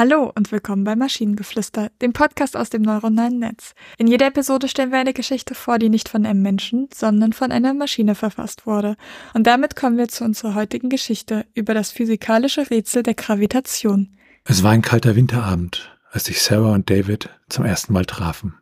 Hallo und willkommen bei Maschinengeflüster, dem Podcast aus dem neuronalen Netz. In jeder Episode stellen wir eine Geschichte vor, die nicht von einem Menschen, sondern von einer Maschine verfasst wurde. Und damit kommen wir zu unserer heutigen Geschichte über das physikalische Rätsel der Gravitation. Es war ein kalter Winterabend, als sich Sarah und David zum ersten Mal trafen.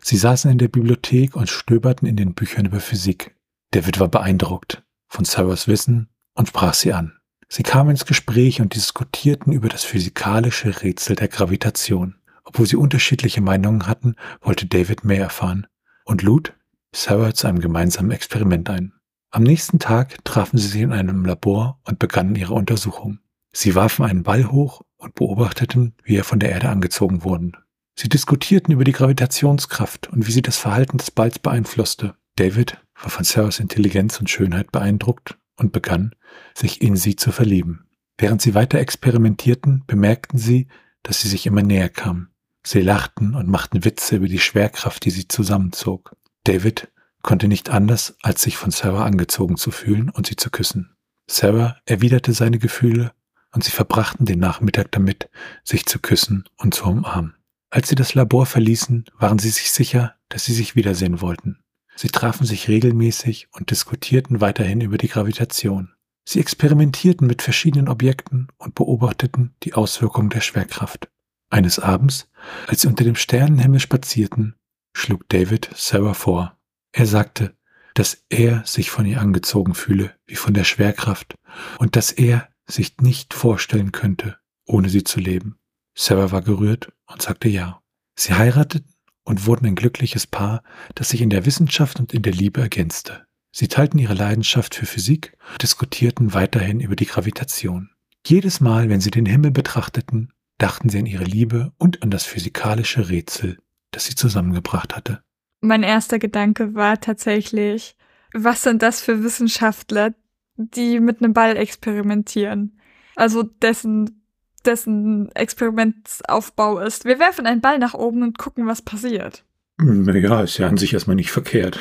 Sie saßen in der Bibliothek und stöberten in den Büchern über Physik. David war beeindruckt von Sarahs Wissen und sprach sie an. Sie kamen ins Gespräch und diskutierten über das physikalische Rätsel der Gravitation. Obwohl sie unterschiedliche Meinungen hatten, wollte David mehr erfahren und lud Sarah zu einem gemeinsamen Experiment ein. Am nächsten Tag trafen sie sich in einem Labor und begannen ihre Untersuchung. Sie warfen einen Ball hoch und beobachteten, wie er von der Erde angezogen wurde. Sie diskutierten über die Gravitationskraft und wie sie das Verhalten des Balls beeinflusste. David war von Sarahs Intelligenz und Schönheit beeindruckt und begann, sich in sie zu verlieben. Während sie weiter experimentierten, bemerkten sie, dass sie sich immer näher kamen. Sie lachten und machten Witze über die Schwerkraft, die sie zusammenzog. David konnte nicht anders, als sich von Sarah angezogen zu fühlen und sie zu küssen. Sarah erwiderte seine Gefühle und sie verbrachten den Nachmittag damit, sich zu küssen und zu umarmen. Als sie das Labor verließen, waren sie sich sicher, dass sie sich wiedersehen wollten. Sie trafen sich regelmäßig und diskutierten weiterhin über die Gravitation. Sie experimentierten mit verschiedenen Objekten und beobachteten die Auswirkungen der Schwerkraft. Eines Abends, als sie unter dem Sternenhimmel spazierten, schlug David Sarah vor. Er sagte, dass er sich von ihr angezogen fühle, wie von der Schwerkraft, und dass er sich nicht vorstellen könnte, ohne sie zu leben. Sarah war gerührt und sagte ja. Sie heirateten und wurden ein glückliches Paar, das sich in der Wissenschaft und in der Liebe ergänzte. Sie teilten ihre Leidenschaft für Physik und diskutierten weiterhin über die Gravitation. Jedes Mal, wenn sie den Himmel betrachteten, dachten sie an ihre Liebe und an das physikalische Rätsel, das sie zusammengebracht hatte. Mein erster Gedanke war tatsächlich, was sind das für Wissenschaftler, die mit einem Ball experimentieren? Also dessen dessen Experimentsaufbau ist. Wir werfen einen Ball nach oben und gucken, was passiert. Naja, ist ja an sich erstmal nicht verkehrt.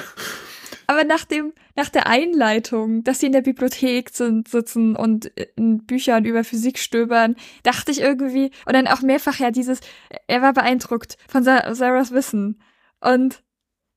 Aber nach, dem, nach der Einleitung, dass sie in der Bibliothek sind, sitzen und in Büchern über Physik stöbern, dachte ich irgendwie, und dann auch mehrfach ja dieses, er war beeindruckt von Sarahs Wissen. Und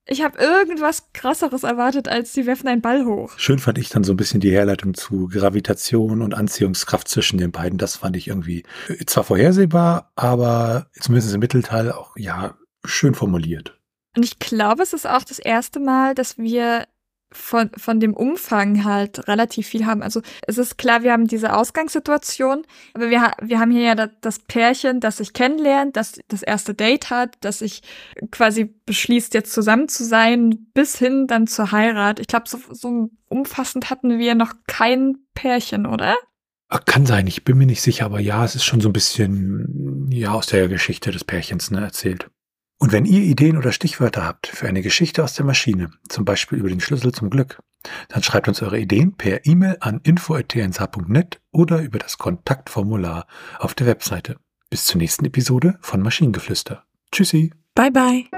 ich habe irgendwas krasseres erwartet, als sie werfen einen Ball hoch. Schön fand ich dann so ein bisschen die Herleitung zu Gravitation und Anziehungskraft zwischen den beiden. Das fand ich irgendwie äh, zwar vorhersehbar, aber zumindest im Mittelteil auch, ja, schön formuliert. Und ich glaube, es ist auch das erste Mal, dass wir von, von dem Umfang halt relativ viel haben. Also es ist klar, wir haben diese Ausgangssituation, aber wir, wir haben hier ja das Pärchen, das sich kennenlernt, das das erste Date hat, das sich quasi beschließt, jetzt zusammen zu sein, bis hin dann zur Heirat. Ich glaube, so, so umfassend hatten wir noch kein Pärchen, oder? Kann sein, ich bin mir nicht sicher, aber ja, es ist schon so ein bisschen ja aus der Geschichte des Pärchens ne, erzählt. Und wenn ihr Ideen oder Stichwörter habt für eine Geschichte aus der Maschine, zum Beispiel über den Schlüssel zum Glück, dann schreibt uns eure Ideen per E-Mail an info.tnsh.net oder über das Kontaktformular auf der Webseite. Bis zur nächsten Episode von Maschinengeflüster. Tschüssi. Bye bye.